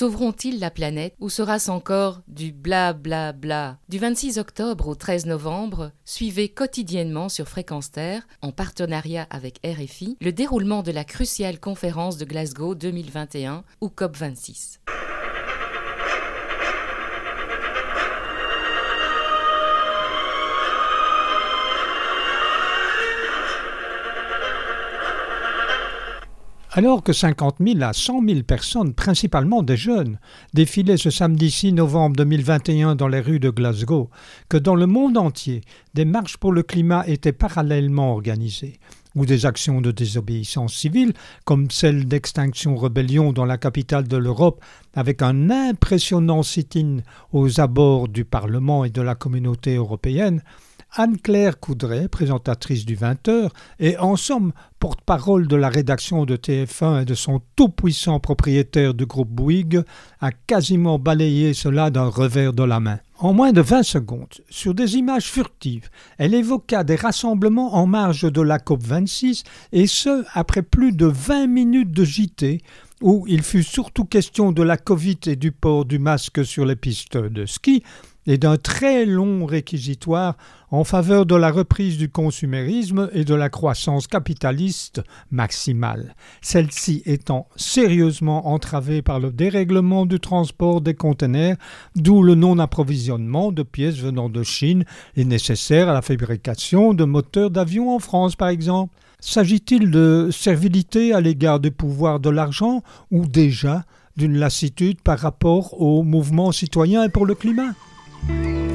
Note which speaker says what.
Speaker 1: Sauveront-ils la planète ou sera-ce encore du bla bla bla? Du 26 octobre au 13 novembre, suivez quotidiennement sur Fréquence Terre, en partenariat avec RFI, le déroulement de la cruciale conférence de Glasgow 2021 ou COP26.
Speaker 2: Alors que 50 000 à 100 000 personnes, principalement des jeunes, défilaient ce samedi 6 novembre 2021 dans les rues de Glasgow, que dans le monde entier, des marches pour le climat étaient parallèlement organisées, ou des actions de désobéissance civile, comme celle d'Extinction Rebellion dans la capitale de l'Europe, avec un impressionnant sit-in aux abords du Parlement et de la communauté européenne, Anne-Claire Coudray, présentatrice du 20h, et en somme porte-parole de la rédaction de TF1 et de son tout-puissant propriétaire du groupe Bouygues, a quasiment balayé cela d'un revers de la main. En moins de 20 secondes, sur des images furtives, elle évoqua des rassemblements en marge de la COP26, et ce, après plus de 20 minutes de JT, où il fut surtout question de la Covid et du port du masque sur les pistes de ski, et d'un très long réquisitoire en faveur de la reprise du consumérisme et de la croissance capitaliste maximale, celle-ci étant sérieusement entravée par le dérèglement du transport des conteneurs, d'où le non-approvisionnement de pièces venant de Chine et nécessaires à la fabrication de moteurs d'avion en France par exemple. S'agit-il de servilité à l'égard du pouvoir de l'argent ou déjà d'une lassitude par rapport au mouvement citoyen et pour le climat?